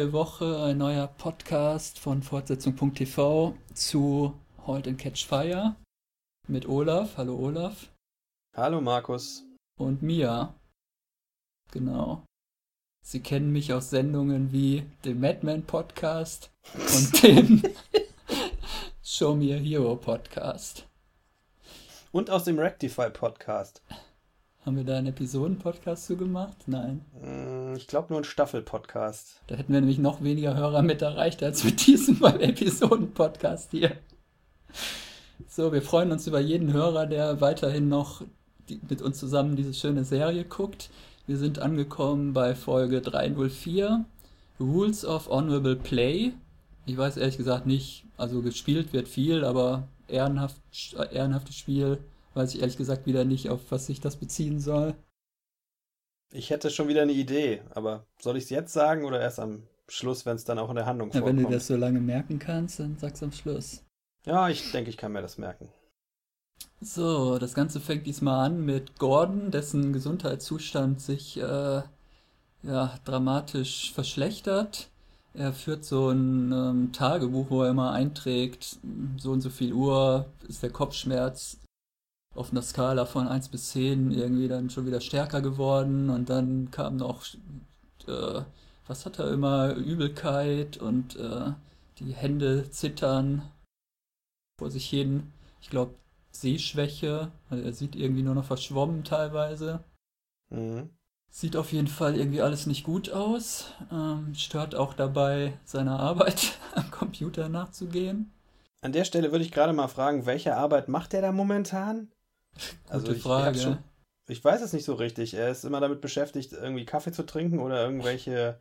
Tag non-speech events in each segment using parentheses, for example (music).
neue Woche, ein neuer Podcast von Fortsetzung.tv zu Halt and Catch Fire mit Olaf. Hallo Olaf. Hallo Markus. Und Mia. Genau. Sie kennen mich aus Sendungen wie dem Madman Podcast und (laughs) dem Show Me a Hero Podcast. Und aus dem Rectify Podcast. Haben wir da einen Episoden-Podcast zu gemacht? Nein. Mm, ich glaube nur einen Staffel-Podcast. Da hätten wir nämlich noch weniger Hörer mit erreicht als mit (laughs) diesem Episoden-Podcast hier. So, wir freuen uns über jeden Hörer, der weiterhin noch die, mit uns zusammen diese schöne Serie guckt. Wir sind angekommen bei Folge 304, Rules of Honorable Play. Ich weiß ehrlich gesagt nicht, also gespielt wird viel, aber ehrenhaft, ehrenhaftes Spiel weiß ich ehrlich gesagt wieder nicht, auf was sich das beziehen soll. Ich hätte schon wieder eine Idee, aber soll ich es jetzt sagen oder erst am Schluss, wenn es dann auch in der Handlung ja, vorkommt? Wenn du das so lange merken kannst, dann sag's am Schluss. Ja, ich denke, ich kann mir das merken. So, das Ganze fängt diesmal an mit Gordon, dessen Gesundheitszustand sich äh, ja, dramatisch verschlechtert. Er führt so ein ähm, Tagebuch, wo er immer einträgt, so und so viel Uhr ist der Kopfschmerz auf einer Skala von 1 bis 10 irgendwie dann schon wieder stärker geworden und dann kam noch, äh, was hat er immer, Übelkeit und äh, die Hände zittern vor sich hin. Ich glaube, Sehschwäche, also er sieht irgendwie nur noch verschwommen teilweise. Mhm. Sieht auf jeden Fall irgendwie alles nicht gut aus. Ähm, stört auch dabei, seiner Arbeit (laughs) am Computer nachzugehen. An der Stelle würde ich gerade mal fragen, welche Arbeit macht er da momentan? Also Gute ich, Frage. Ich, schon, ich, weiß es nicht so richtig. Er ist immer damit beschäftigt, irgendwie Kaffee zu trinken oder irgendwelche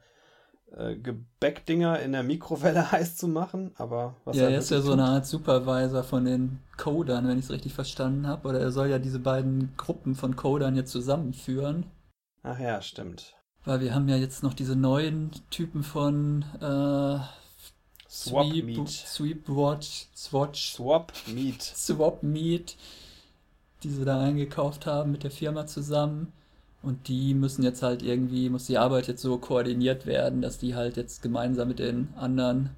äh, Gebäckdinger in der Mikrowelle (laughs) heiß zu machen. Aber was ja, er, er ist ja so eine Art Supervisor von den Codern, wenn ich es richtig verstanden habe. Oder er soll ja diese beiden Gruppen von Codern jetzt zusammenführen. Ach ja, stimmt. Weil wir haben ja jetzt noch diese neuen Typen von äh, Swap Sweep, Meat. Sweep Watch, Swatch. Swap Meat. Swap Meat die sie da eingekauft haben mit der Firma zusammen. Und die müssen jetzt halt irgendwie, muss die Arbeit jetzt so koordiniert werden, dass die halt jetzt gemeinsam mit den anderen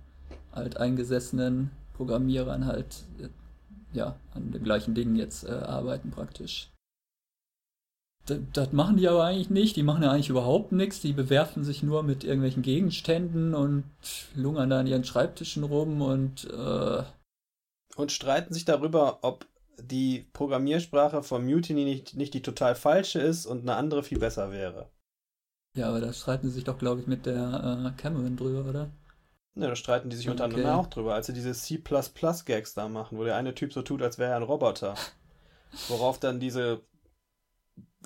halt eingesessenen Programmierern halt ja an den gleichen Dingen jetzt äh, arbeiten praktisch. Das, das, machen die aber eigentlich nicht. Die machen ja eigentlich überhaupt nichts. Die bewerfen sich nur mit irgendwelchen Gegenständen und lungern da an ihren Schreibtischen rum und äh, und streiten sich darüber, ob die Programmiersprache von Mutiny nicht, nicht die total falsche ist und eine andere viel besser wäre. Ja, aber da streiten sie sich doch, glaube ich, mit der äh, Cameron drüber, oder? Ne, da streiten die sich unter anderem auch drüber, als sie diese C++-Gags da machen, wo der eine Typ so tut, als wäre er ein Roboter. (laughs) Worauf dann diese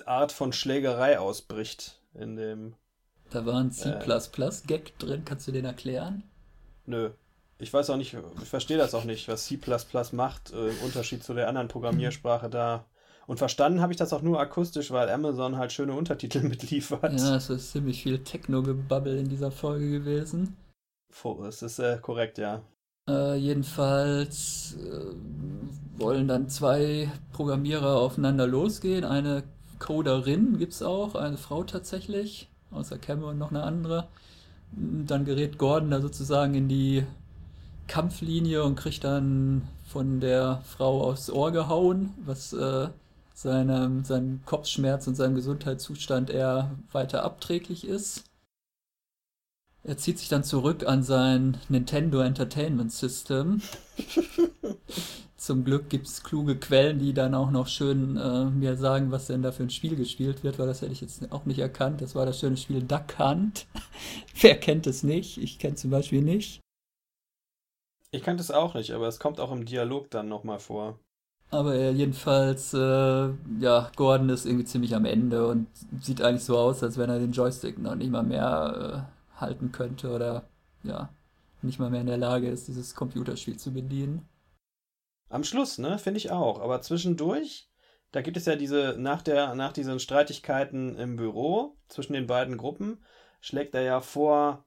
Art von Schlägerei ausbricht in dem. Da war ein C++-Gag äh, drin, kannst du den erklären? Nö ich weiß auch nicht, ich verstehe das auch nicht, was C macht, äh, im Unterschied zu der anderen Programmiersprache da. Und verstanden habe ich das auch nur akustisch, weil Amazon halt schöne Untertitel (laughs) mitliefert. Ja, es ist ziemlich viel Techno-Gebabbel in dieser Folge gewesen. Es ist äh, korrekt, ja. Äh, jedenfalls äh, wollen dann zwei Programmierer aufeinander losgehen. Eine Coderin gibt es auch, eine Frau tatsächlich, außer Cameron noch eine andere. Dann gerät Gordon da sozusagen in die Kampflinie und kriegt dann von der Frau aufs Ohr gehauen, was äh, seinem, seinem Kopfschmerz und seinem Gesundheitszustand eher weiter abträglich ist. Er zieht sich dann zurück an sein Nintendo Entertainment System. (laughs) Zum Glück gibt es kluge Quellen, die dann auch noch schön äh, mir sagen, was denn da für ein Spiel gespielt wird, weil das hätte ich jetzt auch nicht erkannt. Das war das schöne Spiel Duck Hunt. (laughs) Wer kennt es nicht? Ich kenne zum Beispiel nicht. Ich kannte es auch nicht, aber es kommt auch im Dialog dann nochmal vor. Aber äh, jedenfalls, äh, ja, Gordon ist irgendwie ziemlich am Ende und sieht eigentlich so aus, als wenn er den Joystick noch nicht mal mehr äh, halten könnte oder ja, nicht mal mehr in der Lage ist, dieses Computerspiel zu bedienen. Am Schluss, ne, finde ich auch. Aber zwischendurch, da gibt es ja diese, nach, der, nach diesen Streitigkeiten im Büro zwischen den beiden Gruppen, schlägt er ja vor,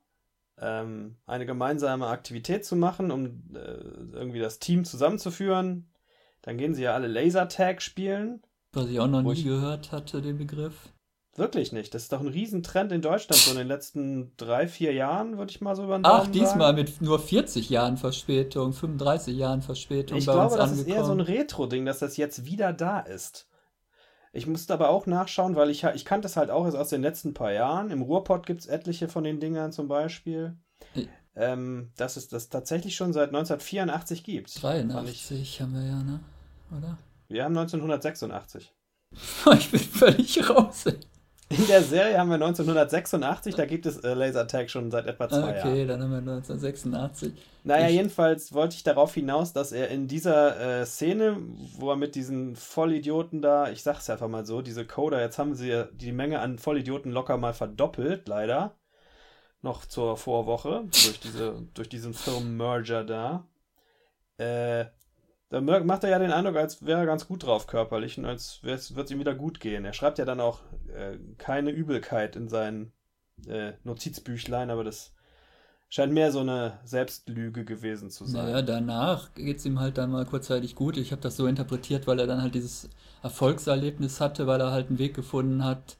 ähm, eine gemeinsame Aktivität zu machen, um äh, irgendwie das Team zusammenzuführen. Dann gehen sie ja alle Lasertag spielen. Was ich auch noch nie ich... gehört hatte, den Begriff. Wirklich nicht. Das ist doch ein Riesentrend in Deutschland, so in den letzten drei, vier Jahren, würde ich mal so über den Ach, Daumen diesmal sagen. mit nur 40 Jahren Verspätung, 35 Jahren Verspätung Ich glaube, das angekommen. ist eher so ein Retro-Ding, dass das jetzt wieder da ist. Ich musste aber auch nachschauen, weil ich, ich kannte es halt auch erst aus den letzten paar Jahren. Im Ruhrpott gibt es etliche von den Dingern zum Beispiel. Ja. Ähm, dass es das tatsächlich schon seit 1984 gibt. Fand ich- 83 haben wir ja, ne? Oder? Wir haben 1986. (laughs) Ich bin völlig raus. In der Serie haben wir 1986, da gibt es äh, Lasertag schon seit etwa zwei Jahren. Okay, dann haben wir 1986. Naja, Ich- jedenfalls wollte ich darauf hinaus, dass er in dieser äh, Szene, wo er mit diesen Vollidioten da, ich sag's einfach mal so, diese Coder, jetzt haben sie die Menge an Vollidioten locker mal verdoppelt, leider. Noch zur Vorwoche, durch, diese, (laughs) durch diesen Firmenmerger da. Äh, da macht er ja den Eindruck, als wäre er ganz gut drauf körperlich und als würde es ihm wieder gut gehen. Er schreibt ja dann auch äh, keine Übelkeit in sein äh, Notizbüchlein, aber das scheint mehr so eine Selbstlüge gewesen zu sein. Naja, danach geht's ihm halt dann mal kurzzeitig gut. Ich habe das so interpretiert, weil er dann halt dieses Erfolgserlebnis hatte, weil er halt einen Weg gefunden hat,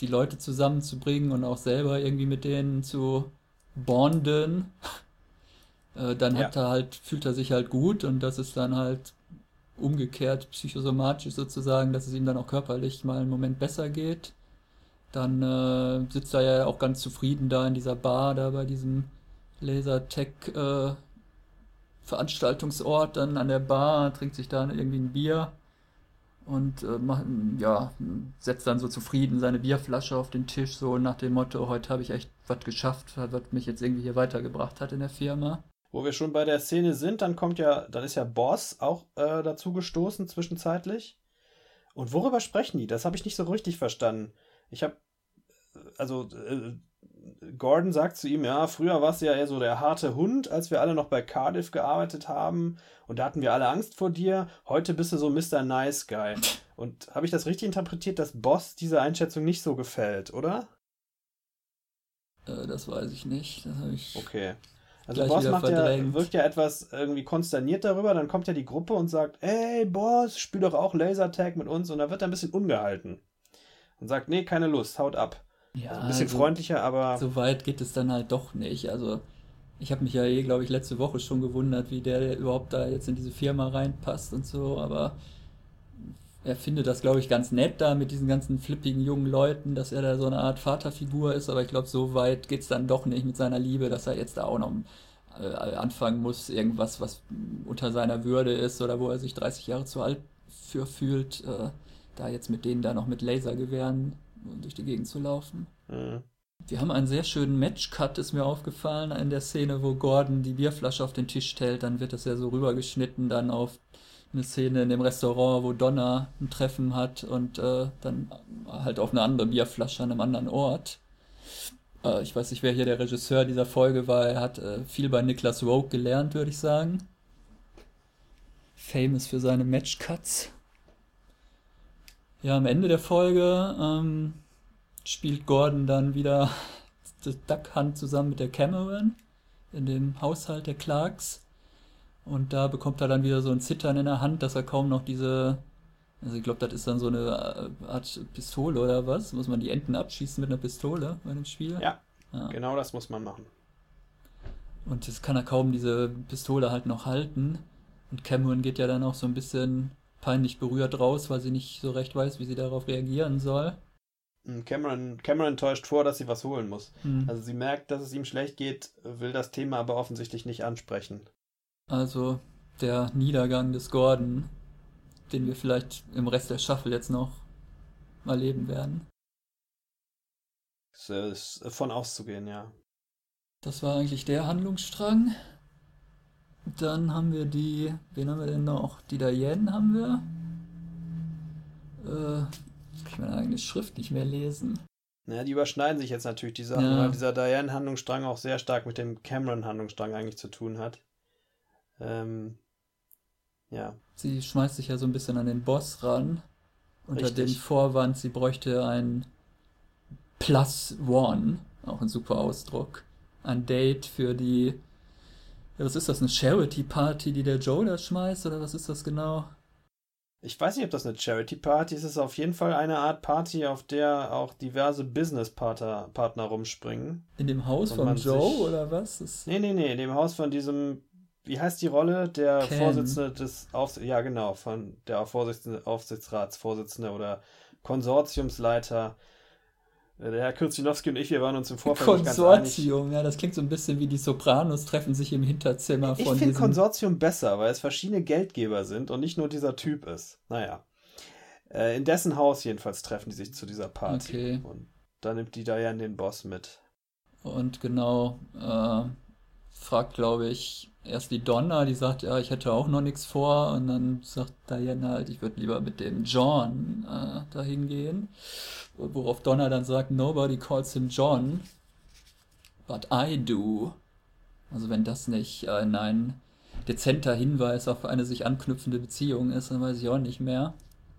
die Leute zusammenzubringen und auch selber irgendwie mit denen zu bonden. Äh, dann hat er halt, fühlt er sich halt gut und das ist dann halt umgekehrt psychosomatisch sozusagen, dass es ihm dann auch körperlich mal einen Moment besser geht. Dann äh, sitzt er ja auch ganz zufrieden da in dieser Bar, da bei diesem Lasertech äh, Veranstaltungsort, dann an der Bar, trinkt sich da irgendwie ein Bier und äh, macht, ja, setzt dann so zufrieden seine Bierflasche auf den Tisch, so nach dem Motto, heute habe ich echt was geschafft, was mich jetzt irgendwie hier weitergebracht hat in der Firma. Wo wir schon bei der Szene sind, dann kommt ja, dann ist ja Boss auch äh, dazu gestoßen zwischenzeitlich. Und worüber sprechen die? Das habe ich nicht so richtig verstanden. Ich habe, also äh, Gordon sagt zu ihm, ja, früher warst du ja eher so der harte Hund, als wir alle noch bei Cardiff gearbeitet haben. Und da hatten wir alle Angst vor dir. Heute bist du so Mr. Nice Guy. Und habe ich das richtig interpretiert, dass Boss diese Einschätzung nicht so gefällt, oder? Äh, das weiß ich nicht. Das habe ich. Okay. Also Boss macht ja, wirkt ja etwas irgendwie konsterniert darüber, dann kommt ja die Gruppe und sagt, ey Boss, spiel doch auch Lasertag mit uns und da wird er ein bisschen ungehalten. Und sagt, nee, keine Lust, haut ab. Ja, Also ein bisschen also- freundlicher, aber So weit geht es dann halt doch nicht. Also, ich habe mich ja eh, glaube ich, letzte Woche schon gewundert, wie der überhaupt da jetzt in diese Firma reinpasst und so, aber er findet das, glaube ich, ganz nett da mit diesen ganzen flippigen jungen Leuten, dass er da so eine Art Vaterfigur ist, aber ich glaube, so weit geht es dann doch nicht mit seiner Liebe, dass er jetzt da auch noch äh, anfangen muss, irgendwas, was unter seiner Würde ist oder wo er sich 30 Jahre zu alt für fühlt, äh, da jetzt mit denen da noch mit Lasergewehren durch die Gegend zu laufen. äh, Wir haben einen sehr schönen Matchcut, ist mir aufgefallen, in der Szene, wo Gordon die Bierflasche auf den Tisch stellt. Dann wird das ja so rübergeschnitten, dann auf eine Szene in dem Restaurant, wo Donna ein Treffen hat und äh, dann halt auf eine andere Bierflasche an einem anderen Ort. Äh, ich weiß nicht, wer hier der Regisseur dieser Folge war. Er hat äh, viel bei Niklas Rogue gelernt, würde ich sagen. Famous für seine Matchcuts. Ja, am Ende der Folge ähm, spielt Gordon dann wieder (laughs) das Duck Hunt zusammen mit der Cameron in dem Haushalt der Clarks. Und da bekommt er dann wieder so ein Zittern in der Hand, dass er kaum noch diese, also ich glaube, das ist dann so eine äh, Art Pistole oder was? Muss man die Enten abschießen mit einer Pistole bei dem Spiel? ja, Ja. genau das muss man machen. Und jetzt kann er kaum diese Pistole halt noch halten. Und Cameron geht ja dann auch so ein bisschen peinlich berührt raus, weil sie nicht so recht weiß, wie sie darauf reagieren soll. Und Cameron, Cameron täuscht vor, dass sie was holen muss. Hm. Also sie merkt, dass es ihm schlecht geht, will das Thema aber offensichtlich nicht ansprechen. Also der Niedergang des Gordon, den wir vielleicht im Rest der Staffel jetzt noch erleben werden. Es äh, ist von auszugehen, ja. Das war eigentlich der Handlungsstrang. Dann haben wir die, wen haben wir denn noch? Die Diane haben wir. Äh, ich meine eigene Schrift nicht mehr lesen. Naja, die überschneiden sich jetzt natürlich, die Sachen, Ja. weil dieser Diane-Handlungsstrang auch sehr stark mit dem Cameron-Handlungsstrang eigentlich zu tun hat. Ähm, ja. Sie schmeißt sich ja so ein bisschen an den Boss ran. Unter Richtig. dem Vorwand, sie bräuchte ein Plus One, auch ein super Ausdruck. Ein Date für die. Ja, was ist das? Eine Charity Party, die der Joe da schmeißt? Oder was ist das genau? Ich weiß nicht, ob das eine Charity Party ist. Es ist auf jeden Fall eine Art Party, auf der auch diverse Business-Partner Partner rumspringen. In dem Haus Und von Joe sich- oder was? Das Nee, nee, nee, in dem Haus von diesem, wie heißt die Rolle? Der Ken. Vorsitzende des Aufs ja genau, von der Vorsitzende, Aufsichtsratsvorsitzende oder Konsortiumsleiter. Äh, Der Herr Kirzinowski und ich, wir waren uns im Vorfeld nicht ganz einig. Konsortium, ja, das klingt so ein bisschen wie die Sopranos treffen sich im Hinterzimmer Ich von finde diesem. Konsortium besser, weil es verschiedene Geldgeber sind und nicht nur dieser Typ ist. Naja. Äh, in dessen Haus jedenfalls treffen die sich zu dieser Party. Okay. Und da nimmt die Diane den Boss mit. Und genau, äh, fragt, glaube ich, erst die Donna, die sagt, ja, ich hätte auch noch nichts vor. Und dann sagt Diana halt, ich würde lieber mit dem John äh, dahin gehen. Worauf Donna dann sagt, nobody calls him John, but I do. Also wenn das nicht ein, ein dezenter Hinweis auf eine sich anknüpfende Beziehung ist, dann weiß ich auch nicht mehr.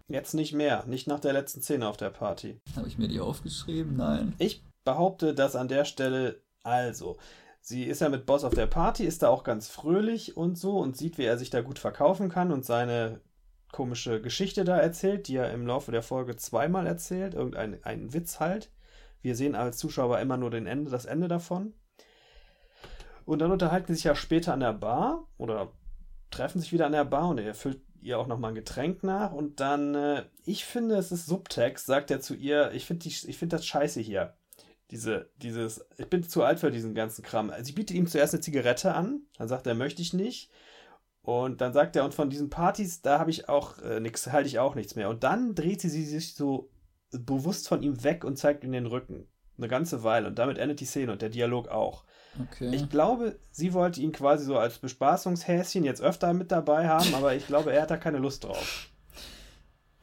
Jetzt nicht mehr, nicht nach der letzten Szene auf der Party. Habe ich mir die aufgeschrieben? Nein. Ich behaupte, dass an der Stelle, also, sie ist ja mit Boss auf der Party, ist da auch ganz fröhlich und so und sieht, wie er sich da gut verkaufen kann und seine komische Geschichte da erzählt, die er im Laufe der Folge zweimal erzählt, irgendeinen einen Witz halt. Wir sehen als Zuschauer immer nur den Ende, das Ende davon. Und dann unterhalten sie sich ja später an der Bar oder treffen sich wieder an der Bar und er füllt ihr auch nochmal ein Getränk nach und dann, äh, ich finde, es ist Subtext, sagt er zu ihr, ich finde find das scheiße hier. Diese, dieses, ich bin zu alt für diesen ganzen Kram. Also sie bietet ihm zuerst eine Zigarette an, dann sagt er, möchte ich nicht. Und dann sagt er, und von diesen Partys, da habe ich auch äh, nichts, halte ich auch nichts mehr. Und dann dreht sie, sie sich so bewusst von ihm weg und zeigt ihm den Rücken. Eine ganze Weile. Und damit endet die Szene und der Dialog auch. Okay. Ich glaube, sie wollte ihn quasi so als Bespaßungshäschen jetzt öfter mit dabei haben, aber ich glaube, er hat da keine Lust drauf.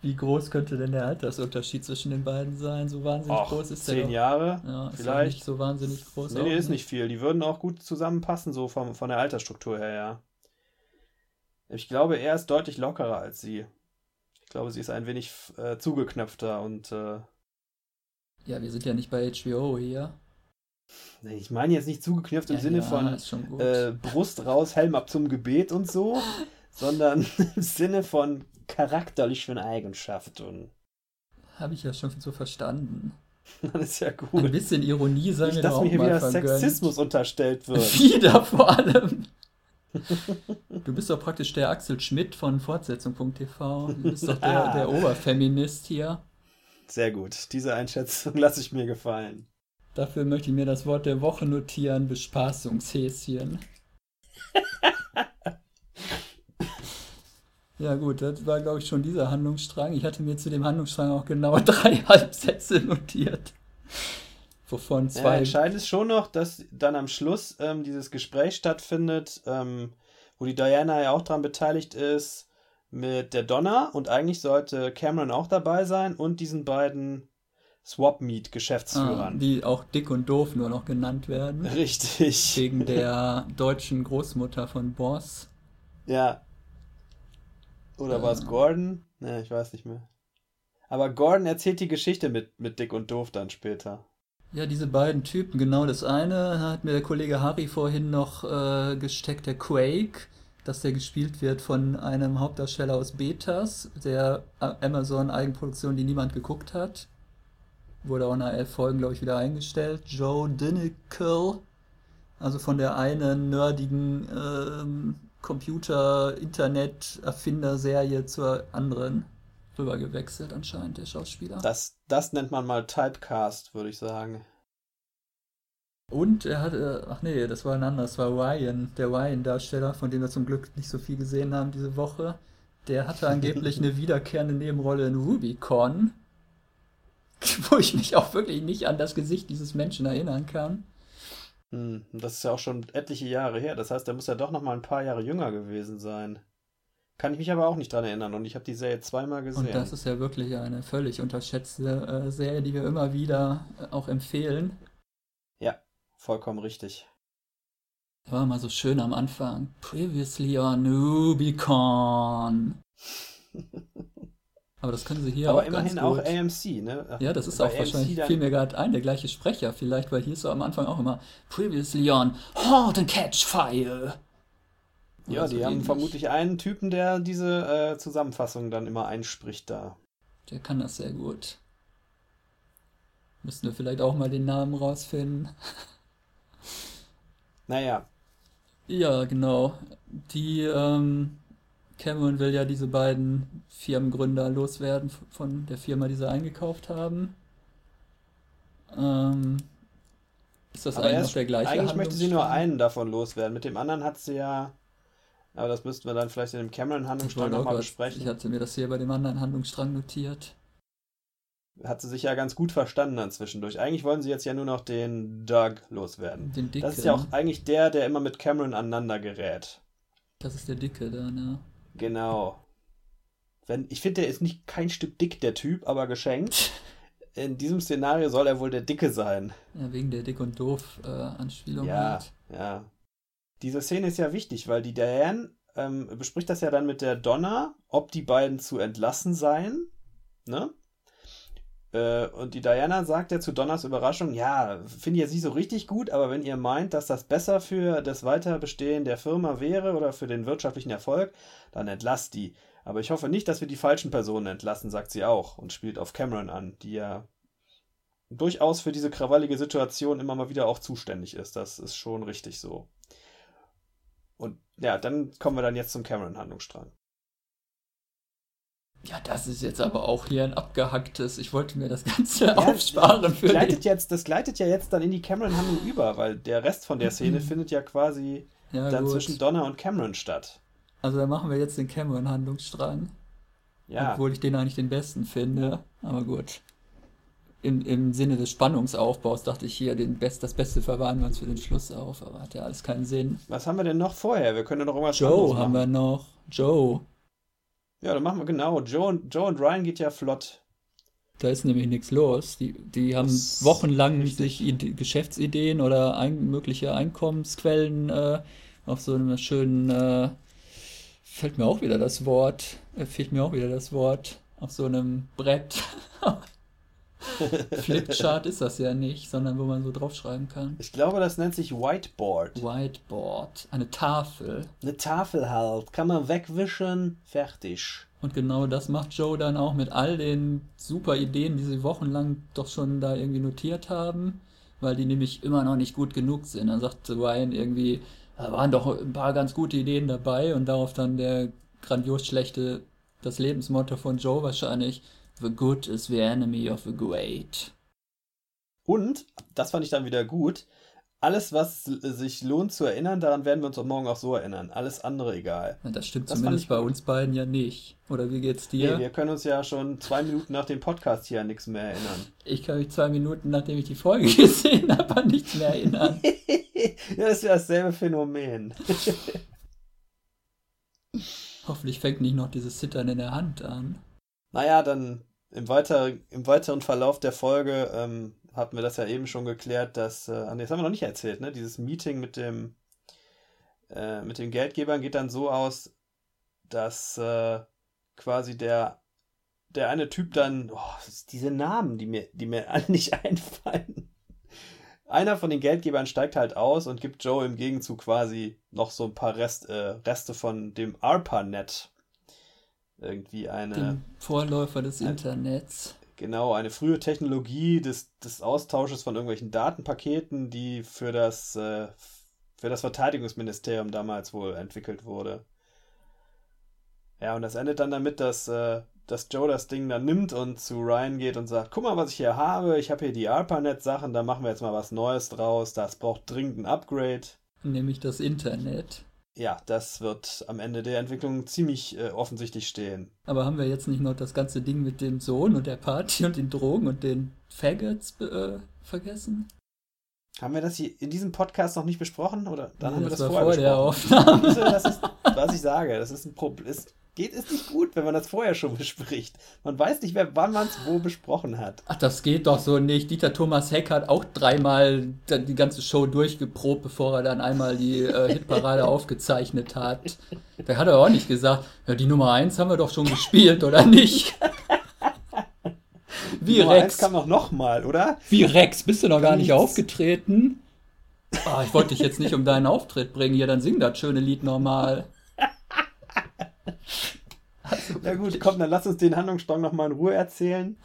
Wie groß könnte denn der Altersunterschied zwischen den beiden sein? So wahnsinnig Och, groß ist der zehn doch. Jahre. Ja, ist vielleicht. nicht so wahnsinnig groß. Nee, nee, ist nicht viel. Die würden auch gut zusammenpassen, so vom, von der Altersstruktur her, ja. Ich glaube, er ist deutlich lockerer als sie. Ich glaube, sie ist ein wenig äh, zugeknöpfter und äh, Ja, wir sind ja nicht bei HBO hier. ich meine jetzt nicht zugeknöpft im ja, Sinne ja, von äh, Brust raus, Helm ab zum Gebet und so, (laughs) sondern (laughs) im Sinne von charakterlichen Eigenschaften. Habe ich ja schon so verstanden. (laughs) Das ist ja Ein gut. bisschen Ironie sei mir Nicht, doch dass mir hier mal wieder vergönnt. Sexismus unterstellt (laughs) wird. Wieder vor allem. (laughs) Du bist doch praktisch der Axel Schmidt von Fortsetzung.tv. Du bist doch der, Ah. der Oberfeminist hier. Sehr gut. Diese Einschätzung lasse ich mir gefallen. Dafür möchte ich mir das Wort der Woche notieren: Bespaßungshäschen. Ja, gut, das war, glaube ich, schon dieser Handlungsstrang. Ich hatte mir zu dem Handlungsstrang auch genau (laughs) drei Halbsätze notiert. Wovon Ja, zwei. entscheidend ist schon noch, dass dann am Schluss ähm, dieses Gespräch stattfindet, ähm, wo die Diana ja auch dran beteiligt ist mit der Donna und eigentlich sollte Cameron auch dabei sein und diesen beiden Swap Meet ah, die auch dick und doof nur noch genannt werden. Richtig. Wegen der (laughs) deutschen Großmutter von Boss. Ja. Oder war es Äh. Gordon? Ne, ich weiß nicht mehr. Aber Gordon erzählt die Geschichte mit, mit Dick und Doof dann später. Ja, diese beiden Typen, genau das eine hat mir der Kollege Harry vorhin noch äh, gesteckt, der Quake, dass der gespielt wird von einem Hauptdarsteller aus Betas, der A- Amazon-Eigenproduktion, die niemand geguckt hat. Wurde auch nach elf Folgen, glaube ich, wieder eingestellt. Joe Dinical, also von der einen nerdigen ähm, Computer-Internet-Erfinder-Serie zur anderen rüber gewechselt anscheinend, der Schauspieler. Das, das nennt man mal Typecast, würde ich sagen. Und er hatte, ach nee, das war ein anderer, das war Ryan, der Ryan-Darsteller, von dem wir zum Glück nicht so viel gesehen haben diese Woche. Der hatte angeblich (laughs) eine wiederkehrende Nebenrolle in Rubicon, (laughs) wo ich mich auch wirklich nicht an das Gesicht dieses Menschen erinnern kann. Hm, das ist ja auch schon etliche Jahre her. Das heißt, er muss ja doch noch mal ein paar Jahre jünger gewesen sein. Kann ich mich aber auch nicht dran erinnern und ich habe die Serie zweimal gesehen. Und das ist ja wirklich eine völlig unterschätzte äh, Serie, die wir immer wieder äh, auch empfehlen. Vollkommen richtig. War mal so schön am Anfang. Previously on Rubicon. (laughs) Aber das können sie hier aber auch immerhin auch. AMC, ne? Ja, das ist auch wahrscheinlich, dann- fiel mir gerade ein, der gleiche Sprecher vielleicht, weil hier ist so am Anfang auch immer Previously on Halt and Catch Fire. Ja, die so haben ähnlich. vermutlich einen Typen, der diese äh, Zusammenfassung dann immer einspricht da. Der kann das sehr gut. Müssten wir vielleicht auch mal den Namen rausfinden. Naja. Ja, genau. Die, ähm, Cameron will ja diese beiden Firmengründer loswerden von der Firma, die sie eingekauft haben. Ähm, ist das aber eigentlich noch der gleiche Eigentlich möchte sie nur einen davon loswerden. Mit dem anderen hat sie ja. Aber das müssten wir dann vielleicht in dem Cameron-Handlungsstrang nochmal besprechen. Ich hatte mir das hier bei dem anderen Handlungsstrang notiert. Hat sie sich ja ganz gut verstanden dann zwischendurch. Eigentlich wollen sie jetzt ja nur noch den Doug loswerden. Den Dicke. Das ist ja auch eigentlich der, der immer mit Cameron aneinander gerät. Das ist der Dicke dann, ja. Genau. Wenn, ich finde, der ist nicht kein Stück dick, der Typ, aber geschenkt. (laughs) in diesem Szenario soll er wohl der Dicke sein. Ja, wegen der Dick und Doof-Anspielung. Äh, ja, halt. ja. Diese Szene ist ja wichtig, weil die Diane ähm, bespricht das ja dann mit der Donna, ob die beiden zu entlassen seien. Ne? Äh, und die Diana sagt ja zu Donners Überraschung, ja, finde ich jetzt nicht so richtig gut, aber wenn ihr meint, dass das besser für das Weiterbestehen der Firma wäre oder für den wirtschaftlichen Erfolg, dann entlasst die. Aber ich hoffe nicht, dass wir die falschen Personen entlassen, sagt sie auch und spielt auf Cameron an, die ja durchaus für diese krawallige Situation immer mal wieder auch zuständig ist. Das ist schon richtig so. Und ja, dann kommen wir dann jetzt zum Cameron-Handlungsstrang. Ja, das ist jetzt aber auch hier ein abgehacktes. Ich wollte mir das Ganze ja, aufsparen für gleitet jetzt, Das gleitet ja jetzt dann in die Cameron-Handlung über, weil der Rest von der Szene findet ja quasi ja, dann gut. zwischen Donna und Cameron statt. Also dann machen wir jetzt den Cameron-Handlungsstrang. Ja. Obwohl ich den eigentlich den besten finde. Aber gut. Im, Im Sinne des Spannungsaufbaus dachte ich hier, den Best, das Beste verwahren wir uns für den Schluss auf, aber hat ja alles keinen Sinn. Was haben wir denn noch vorher? Wir können ja noch irgendwas Joe haben wir noch. Joe. Ja, dann machen wir genau. Joe und, Joe und Ryan geht ja flott. Da ist nämlich nichts los. Die, die haben das wochenlang sich Geschäftsideen oder ein, mögliche Einkommensquellen äh, auf so einem schönen äh, fällt mir auch wieder das Wort, äh, fehlt mir auch wieder das Wort auf so einem Brett. (laughs) (laughs) Flipchart ist das ja nicht, sondern wo man so draufschreiben kann. Ich glaube, das nennt sich Whiteboard. Whiteboard. Eine Tafel. Eine Tafel halt. Kann man wegwischen, fertig. Und genau das macht Joe dann auch mit all den super Ideen, die sie wochenlang doch schon da irgendwie notiert haben, weil die nämlich immer noch nicht gut genug sind. Dann sagt Ryan irgendwie, da waren doch ein paar ganz gute Ideen dabei und darauf dann der grandios schlechte, das Lebensmotto von Joe wahrscheinlich, The good is the enemy of the great. Und, das fand ich dann wieder gut, alles, was sich lohnt zu erinnern, daran werden wir uns auch morgen auch so erinnern. Alles andere egal. Ja, das stimmt das zumindest bei uns beiden ja nicht. Oder wie geht's dir? Nee, wir können uns ja schon zwei Minuten nach dem Podcast hier an nichts mehr erinnern. Ich kann mich zwei Minuten, nachdem ich die Folge (laughs) gesehen habe, an nichts mehr erinnern. (laughs) ja, das wäre dasselbe Phänomen. (laughs) Hoffentlich fängt nicht noch dieses Zittern in der Hand an. Naja, dann im, weiter, im weiteren Verlauf der Folge ähm, hatten wir das ja eben schon geklärt, dass, äh, das haben wir noch nicht erzählt, ne? Dieses Meeting mit dem, äh, mit den Geldgebern geht dann so aus, dass äh, quasi der, der eine Typ dann, oh, diese Namen, die mir, die mir (laughs) alle nicht einfallen. Einer von den Geldgebern steigt halt aus und gibt Joe im Gegenzug quasi noch so ein paar Rest, äh, Reste von dem ARPANET. Irgendwie eine. Den Vorläufer des ein, Internets. Genau, eine frühe Technologie des, des Austausches von irgendwelchen Datenpaketen, die für das, äh, für das Verteidigungsministerium damals wohl entwickelt wurde. Ja, und das endet dann damit, dass, äh, dass Joe das Ding dann nimmt und zu Ryan geht und sagt, guck mal, was ich hier habe, ich habe hier die ARPANET-Sachen, da machen wir jetzt mal was Neues draus, das braucht dringend ein Upgrade. Nämlich das Internet. Ja, das wird am Ende der Entwicklung ziemlich äh, offensichtlich stehen. Aber haben wir jetzt nicht noch das ganze Ding mit dem Sohn und der Party und den Drogen und den Faggots äh, vergessen? Haben wir das hier in diesem Podcast noch nicht besprochen? Oder dann nee, haben wir das, das vorher vor besprochen? der Aufnahme. Das ist, was ich sage. Das ist ein Problem geht es nicht gut, wenn man das vorher schon (laughs) bespricht. Man weiß nicht mehr, wann man es wo besprochen hat. Ach, das geht doch so nicht. Dieter Thomas Heck hat auch dreimal die ganze Show durchgeprobt, bevor er dann einmal die äh, Hitparade (laughs) aufgezeichnet hat. Da hat er auch nicht gesagt, ja, die Nummer 1 haben wir doch schon gespielt, oder nicht? (laughs) Wie Nummer Rex. kam doch nochmal, oder? Wie Rex, bist du noch gar nicht aufgetreten? Oh, ich wollte dich jetzt nicht um deinen Auftritt bringen. Hier, dann sing das schöne Lied nochmal. Ja gut, komm, dann lass uns den Handlungsstrang nochmal in Ruhe erzählen.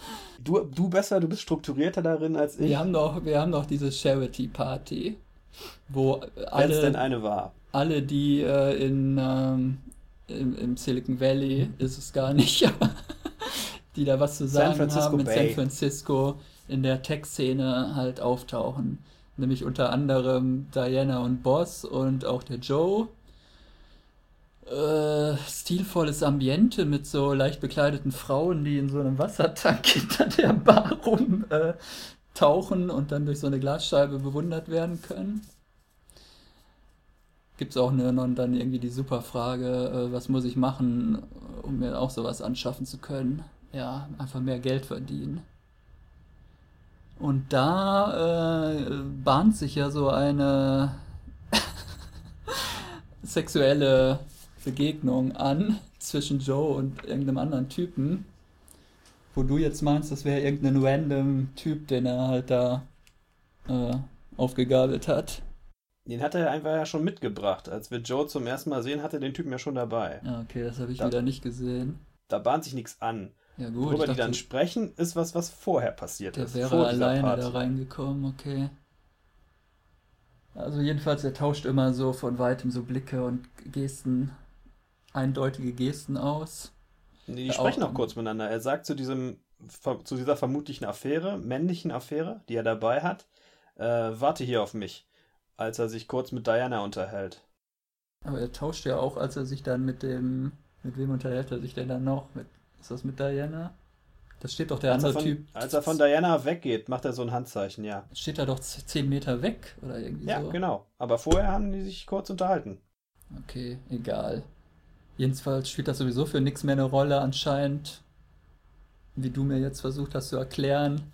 Du, du besser, du bist strukturierter darin als ich. Wir haben doch, wir haben doch diese Charity-Party, wo alle... Wenn denn eine war. Alle, die äh, in, ähm, im, im, Silicon Valley, ist es gar nicht, aber (laughs) die da was zu sagen haben in Bay. San Francisco, in der Tech-Szene halt auftauchen. Nämlich unter anderem Diana und Boss und auch der Joe äh, stilvolles Ambiente mit so leicht bekleideten Frauen, die in so einem Wassertank (laughs) hinter der Bar rumtauchen äh, und dann durch so eine Glasscheibe bewundert werden können. Gibt es auch eine, dann irgendwie die super Frage, äh, was muss ich machen, um mir auch sowas anschaffen zu können? Ja, einfach mehr Geld verdienen. Und da äh, bahnt sich ja so eine (laughs) sexuelle Begegnung an (laughs) zwischen Joe und irgendeinem anderen Typen, wo du jetzt meinst, das wäre irgendein random Typ, den er halt da äh, aufgegabelt hat. Den hat er einfach ja schon mitgebracht. Als wir Joe zum ersten Mal sehen, hatte den Typen ja schon dabei. Ja, okay, das habe ich da, wieder nicht gesehen. Da bahnt sich nichts an. Ja, gut. Worüber die dann sprechen, ist was, was vorher passiert der ist. Der wäre alleine da reingekommen, okay. Also jedenfalls, er tauscht immer so von weitem so Blicke und Gesten eindeutige Gesten aus. Die sprechen auch, auch kurz miteinander. Er sagt zu diesem zu dieser vermutlichen Affäre, männlichen Affäre, die er dabei hat, äh, warte hier auf mich, als er sich kurz mit Diana unterhält. Aber er tauscht ja auch, als er sich dann mit dem, mit wem unterhält er sich denn dann noch? Mit, ist das mit Diana? Das steht doch der als andere von, Typ. Als er von Diana weggeht, macht er so ein Handzeichen, ja. Steht er doch zehn Meter weg oder irgendwie ja, so. Ja, genau. Aber vorher haben die sich kurz unterhalten. Okay, egal. Jedenfalls spielt das sowieso für nichts mehr eine Rolle anscheinend, wie du mir jetzt versucht hast zu erklären.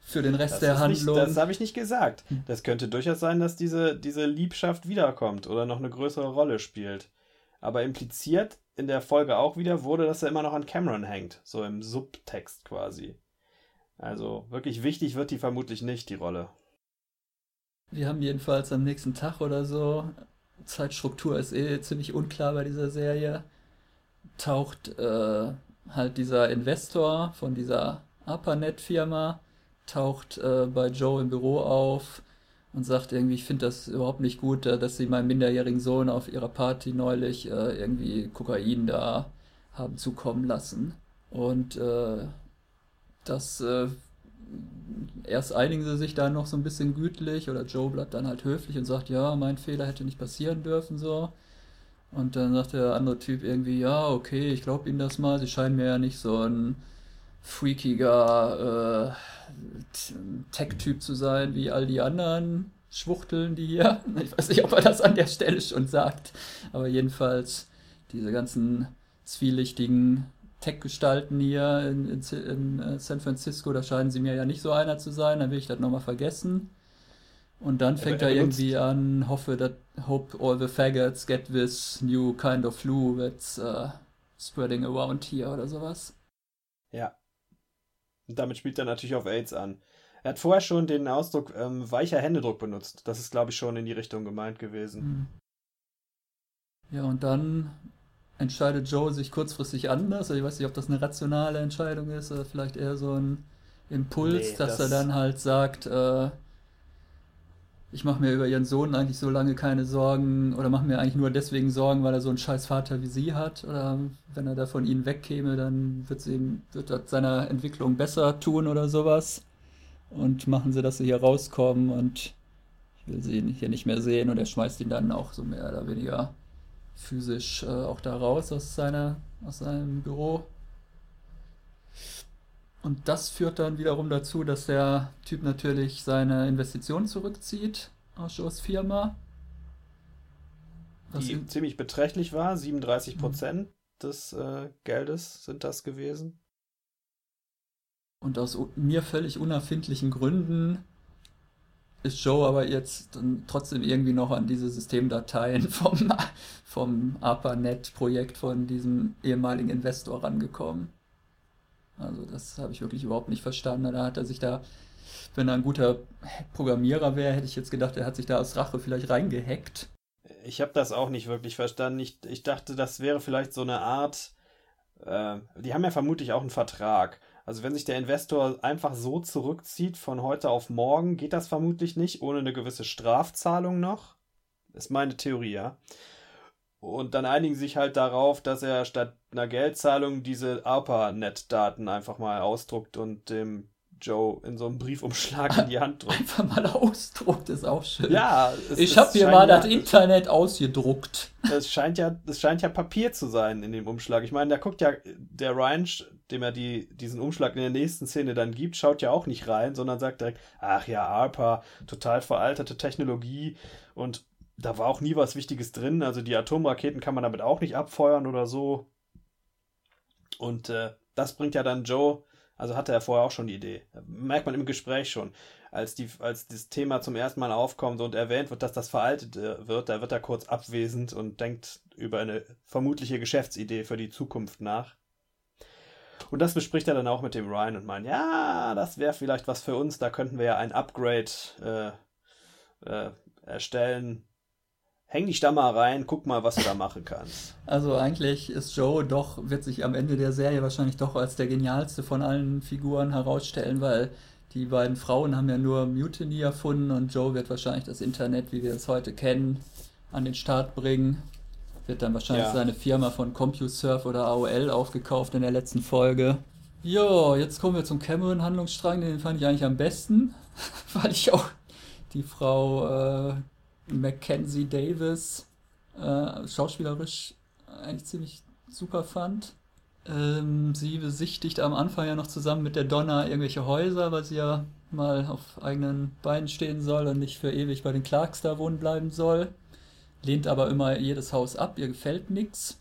Für den Rest das der Handlung. Nicht, das habe ich nicht gesagt. Hm. Das könnte durchaus sein, dass diese, diese Liebschaft wiederkommt oder noch eine größere Rolle spielt. Aber impliziert in der Folge auch wieder wurde, dass er immer noch an Cameron hängt. So im Subtext quasi. Also wirklich wichtig wird die vermutlich nicht, die Rolle. Wir haben jedenfalls am nächsten Tag oder so Zeitstruktur ist eh ziemlich unklar bei dieser Serie. Taucht äh, halt dieser Investor von dieser ARPANET-Firma, taucht äh, bei Joe im Büro auf und sagt irgendwie, ich finde das überhaupt nicht gut, äh, dass sie meinem minderjährigen Sohn auf ihrer Party neulich äh, irgendwie Kokain da haben zukommen lassen. Und äh, das äh, erst einigen sie sich da noch so ein bisschen gütlich oder Joe bleibt dann halt höflich und sagt, ja, mein Fehler hätte nicht passieren dürfen, so. Und dann sagt der andere Typ irgendwie, ja, okay, ich glaube Ihnen das mal, Sie scheinen mir ja nicht so ein freakiger äh, Tech-Typ zu sein wie all die anderen Schwuchteln, die hier, (laughs) ich weiß nicht, ob er das an der Stelle schon sagt, aber jedenfalls diese ganzen zwielichtigen Tech-Gestalten hier in, in, in, äh, San Francisco, da scheinen sie mir ja nicht so einer zu sein, dann will ich das nochmal vergessen. Und dann fängt er, er irgendwie an, hoffe, that, hope all the faggots get this new kind of flu that's uh, spreading around here oder sowas. Ja. Und damit spielt er natürlich auf AIDS an. Er hat vorher schon den Ausdruck ähm, weicher Händedruck benutzt. Das ist, glaube ich, schon in die Richtung gemeint gewesen. Hm. Ja, und dann entscheidet Joe sich kurzfristig anders. Ich weiß nicht, ob das eine rationale Entscheidung ist oder vielleicht eher so ein Impuls, nee, dass das er dann halt sagt, äh, ich mache mir über ihren Sohn eigentlich so lange keine Sorgen oder mache mir eigentlich nur deswegen Sorgen, weil er so einen scheiß Vater wie sie hat. Oder wenn er da von ihnen wegkäme, dann wird es ihm, wird das seiner Entwicklung besser tun oder sowas. Und machen sie, dass sie hier rauskommen und ich will sie hier nicht mehr sehen und er schmeißt ihn dann auch so mehr oder weniger physisch äh, auch da raus aus, seiner, aus seinem Büro. Und das führt dann wiederum dazu, dass der Typ natürlich seine Investitionen zurückzieht aus Joes Firma. Was Die ziemlich beträchtlich war, 37 Prozent mhm. des äh, Geldes sind das gewesen. Und aus mir völlig unerfindlichen Gründen ist Joe aber jetzt trotzdem irgendwie noch an diese Systemdateien (laughs) vom, vom ARPANET-Projekt von diesem ehemaligen Investor rangekommen. Also das habe ich wirklich überhaupt nicht verstanden. Da hat er sich da, wenn er ein guter Programmierer wäre, hätte ich jetzt gedacht, er hat sich da aus Rache vielleicht reingehackt. Ich habe das auch nicht wirklich verstanden. Ich, ich dachte, das wäre vielleicht so eine Art äh, die haben ja vermutlich auch einen Vertrag. Also wenn sich der Investor einfach so zurückzieht von heute auf morgen, geht das vermutlich nicht, ohne eine gewisse Strafzahlung noch. Ist meine Theorie, ja. Und dann einigen sich halt darauf, dass er statt einer Geldzahlung diese ARPANET-Daten einfach mal ausdruckt und dem Joe in so einem Briefumschlag in die Hand (laughs) drückt. Einfach mal ausdruckt, ist auch schön. Ja, es, ich habe hier mal ja, das Internet ausgedruckt. Es scheint ja, es scheint ja Papier zu sein in dem Umschlag. Ich meine, da guckt ja der Ryan, dem er die, diesen Umschlag in der nächsten Szene dann gibt, schaut ja auch nicht rein, sondern sagt direkt, ach ja, ARPA, total veraltete Technologie und da war auch nie was Wichtiges drin. Also die Atomraketen kann man damit auch nicht abfeuern oder so. Und äh, das bringt ja dann Joe also hatte er vorher auch schon die Idee. Merkt man im Gespräch schon. Als, die, als das Thema zum ersten Mal aufkommt und erwähnt wird, dass das veraltet äh, wird, da wird er kurz abwesend und denkt über eine vermutliche Geschäftsidee für die Zukunft nach. Und das bespricht er dann auch mit dem Ryan und meint, ja, das wäre vielleicht was für uns, da könnten wir ja ein Upgrade äh, äh, erstellen, häng dich da mal rein, guck mal, was du da machen kannst. Also eigentlich ist Joe doch, wird sich am Ende der Serie wahrscheinlich doch als der genialste von allen Figuren herausstellen, weil die beiden Frauen haben ja nur Mutiny erfunden und Joe wird wahrscheinlich das Internet, wie wir es heute kennen, an den Start bringen. Wird dann wahrscheinlich ja. seine Firma von CompuServe oder AOL aufgekauft in der letzten Folge. Jo, jetzt kommen wir zum Cameron-Handlungsstrang, den fand ich eigentlich am besten, (laughs) weil ich auch die Frau äh, Mackenzie Davis äh, schauspielerisch eigentlich ziemlich super fand. Ähm, sie besichtigt am Anfang ja noch zusammen mit der Donna irgendwelche Häuser, weil sie ja mal auf eigenen Beinen stehen soll und nicht für ewig bei den Clarks da wohnen bleiben soll. Lehnt aber immer jedes Haus ab, ihr gefällt nichts,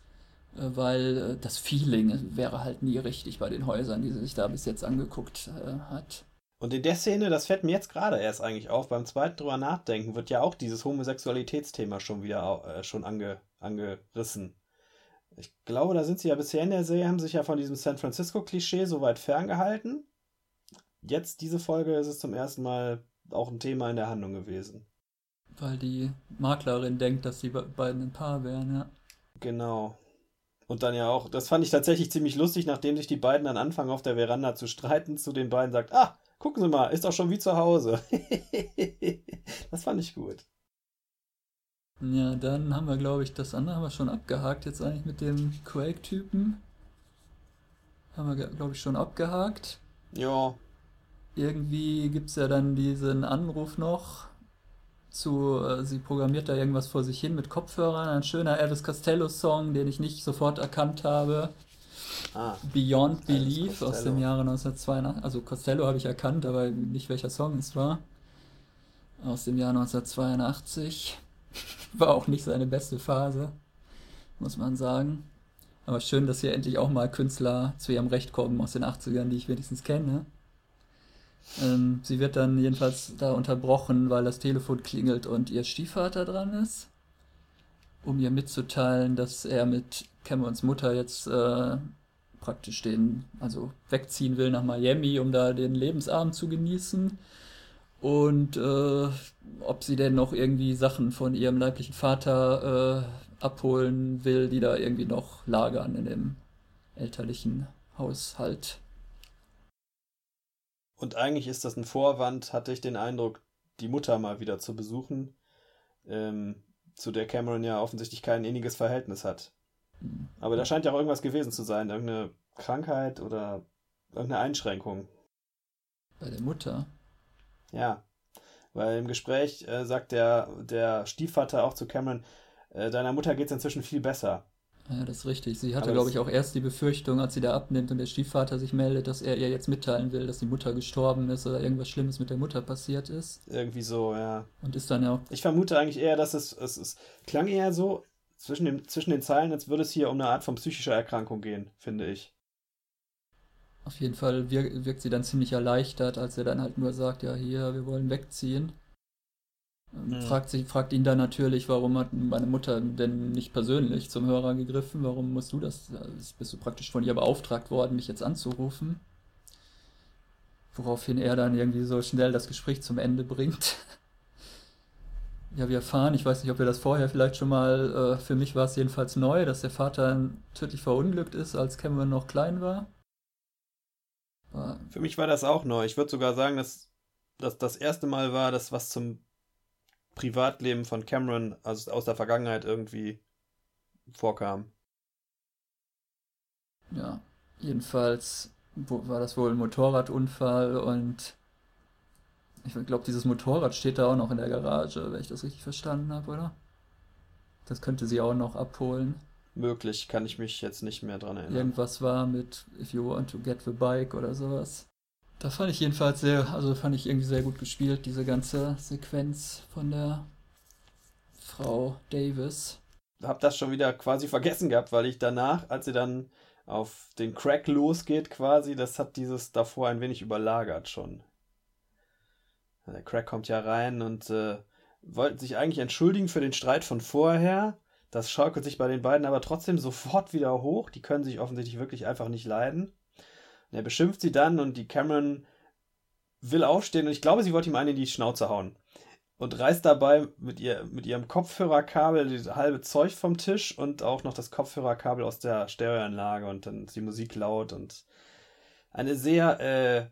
äh, weil äh, das Feeling wäre halt nie richtig bei den Häusern, die sie sich da bis jetzt angeguckt äh, hat. Und in der Szene, das fällt mir jetzt gerade erst eigentlich auf, beim zweiten drüber nachdenken, wird ja auch dieses Homosexualitätsthema schon wieder äh, schon ange, angerissen. Ich glaube, da sind sie ja bisher in der Serie, haben sich ja von diesem San Francisco-Klischee so weit ferngehalten. Jetzt, diese Folge, ist es zum ersten Mal auch ein Thema in der Handlung gewesen. Weil die Maklerin denkt, dass die beiden ein Paar wären, ja. Genau. Und dann ja auch, das fand ich tatsächlich ziemlich lustig, nachdem sich die beiden dann anfangen auf der Veranda zu streiten, zu den beiden sagt, ah, Gucken Sie mal, ist doch schon wie zu Hause. (laughs) das fand ich gut. Ja, dann haben wir, glaube ich, das andere haben wir schon abgehakt. Jetzt eigentlich mit dem Quake-Typen. Haben wir, glaube ich, schon abgehakt. Ja. Irgendwie gibt es ja dann diesen Anruf noch zu, äh, sie programmiert da irgendwas vor sich hin mit Kopfhörern. Ein schöner Elvis Costello-Song, den ich nicht sofort erkannt habe. Ah, Beyond Belief aus dem Jahre 1982. Also Costello habe ich erkannt, aber nicht welcher Song es war. Aus dem Jahr 1982. (laughs) War auch nicht seine beste Phase, muss man sagen. Aber schön, dass hier endlich auch mal Künstler zu ihrem Recht kommen aus den 80ern, die ich wenigstens kenne. Ähm, sie wird dann jedenfalls da unterbrochen, weil das Telefon klingelt und ihr Stiefvater dran ist, um ihr mitzuteilen, dass er mit Camerons Mutter jetzt äh, praktisch den, also wegziehen will nach Miami, um da den Lebensabend zu genießen. Und äh, ob sie denn noch irgendwie Sachen von ihrem leiblichen Vater äh, abholen will, die da irgendwie noch lagern in dem elterlichen Haushalt. Und eigentlich ist das ein Vorwand, hatte ich den Eindruck, die Mutter mal wieder zu besuchen, ähm, zu der Cameron ja offensichtlich kein inniges Verhältnis hat. Aber da scheint ja auch irgendwas gewesen zu sein, irgendeine Krankheit oder irgendeine Einschränkung. Bei der Mutter? Ja, weil im Gespräch äh, sagt der, der Stiefvater auch zu Cameron, äh, deiner Mutter geht es inzwischen viel besser. Ja, das ist richtig. Sie hatte, glaube ich, auch erst die Befürchtung, als sie da abnimmt und der Stiefvater sich meldet, dass er ihr jetzt mitteilen will, dass die Mutter gestorben ist oder irgendwas Schlimmes mit der Mutter passiert ist. Irgendwie so, ja. Und ist dann ja auch. Ich vermute eigentlich eher, dass es, es, es klang eher so, zwischen, dem, zwischen den Zeilen, als würde es hier um eine Art von psychischer Erkrankung gehen, finde ich. Auf jeden Fall wirkt, wirkt sie dann ziemlich erleichtert, als er dann halt nur sagt, ja, hier, wir wollen wegziehen. Mhm. Fragt, sich, fragt ihn dann natürlich, warum hat meine Mutter denn nicht persönlich zum Hörer gegriffen? Warum musst du das? Bist du praktisch von ihr beauftragt worden, mich jetzt anzurufen? Woraufhin er dann irgendwie so schnell das Gespräch zum Ende bringt. (laughs) ja, wir erfahren, ich weiß nicht, ob wir das vorher vielleicht schon mal, äh, für mich war es jedenfalls neu, dass der Vater tödlich verunglückt ist, als Cameron noch klein war. war für mich war das auch neu. Ich würde sogar sagen, dass das das erste Mal war, dass was zum Privatleben von Cameron also aus der Vergangenheit irgendwie vorkam. Ja, jedenfalls war das wohl ein Motorradunfall und ich glaube, dieses Motorrad steht da auch noch in der Garage, wenn ich das richtig verstanden habe, oder? Das könnte sie auch noch abholen. Möglich, kann ich mich jetzt nicht mehr dran erinnern. Irgendwas war mit If you want to get the bike oder sowas. Da fand ich jedenfalls sehr, also fand ich irgendwie sehr gut gespielt, diese ganze Sequenz von der Frau Davis. Hab das schon wieder quasi vergessen gehabt, weil ich danach, als sie dann auf den Crack losgeht quasi, das hat dieses davor ein wenig überlagert schon. Der Crack kommt ja rein und äh, wollte sich eigentlich entschuldigen für den Streit von vorher. Das schaukelt sich bei den beiden aber trotzdem sofort wieder hoch. Die können sich offensichtlich wirklich einfach nicht leiden. Und er beschimpft sie dann und die Cameron will aufstehen und ich glaube, sie wollte ihm einen in die Schnauze hauen. Und reißt dabei mit, ihr, mit ihrem Kopfhörerkabel das halbe Zeug vom Tisch und auch noch das Kopfhörerkabel aus der Stereoanlage und dann ist die Musik laut und eine sehr, äh,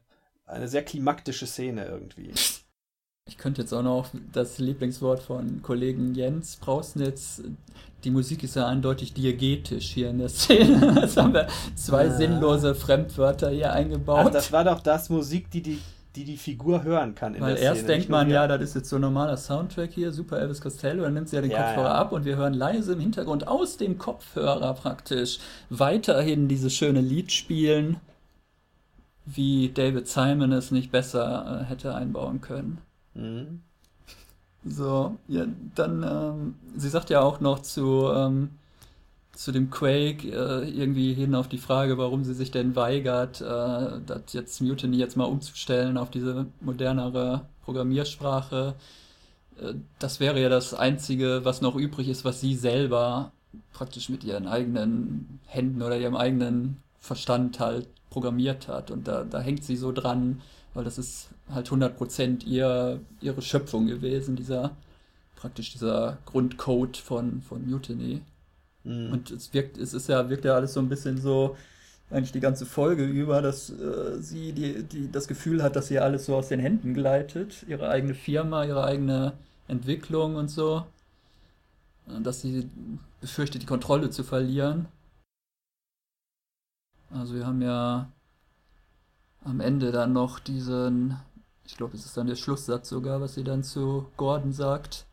eine sehr klimaktische Szene irgendwie. (laughs) Ich könnte jetzt auch noch das Lieblingswort von Kollegen Jens Brausnitz. Die Musik ist ja eindeutig diegetisch hier in der Szene. (laughs) Jetzt haben wir zwei ja. sinnlose Fremdwörter hier eingebaut. Ach, das war doch das Musik, die die, die, die Figur hören kann in Weil der erst Szene. denkt man, ja, das ist jetzt so ein normaler Soundtrack hier, super Elvis Costello, dann nimmt sie ja den ja, Kopfhörer ja. ab und wir hören leise im Hintergrund aus dem Kopfhörer praktisch weiterhin dieses schöne Lied spielen, wie David Simon es nicht besser äh, hätte einbauen können. Mhm. So, ja, dann, ähm, sie sagt ja auch noch zu, ähm, zu dem Quake äh, irgendwie hin auf die Frage, warum sie sich denn weigert, äh, das jetzt Mutiny jetzt mal umzustellen auf diese modernere Programmiersprache. Äh, das wäre ja das Einzige, was noch übrig ist, was sie selber praktisch mit ihren eigenen Händen oder ihrem eigenen Verstand halt programmiert hat. Und da, da hängt sie so dran, weil das ist halt 100% ihr, ihre Schöpfung gewesen, dieser praktisch dieser Grundcode von, von Mutiny. Mhm. Und es wirkt, es ist ja, wirkt ja alles so ein bisschen so, eigentlich die ganze Folge über, dass äh, sie die, die, das Gefühl hat, dass ihr alles so aus den Händen gleitet, ihre eigene Firma, ihre eigene Entwicklung und so. Dass sie befürchtet, die Kontrolle zu verlieren. Also wir haben ja am Ende dann noch diesen, ich glaube, es ist dann der Schlusssatz sogar, was sie dann zu Gordon sagt.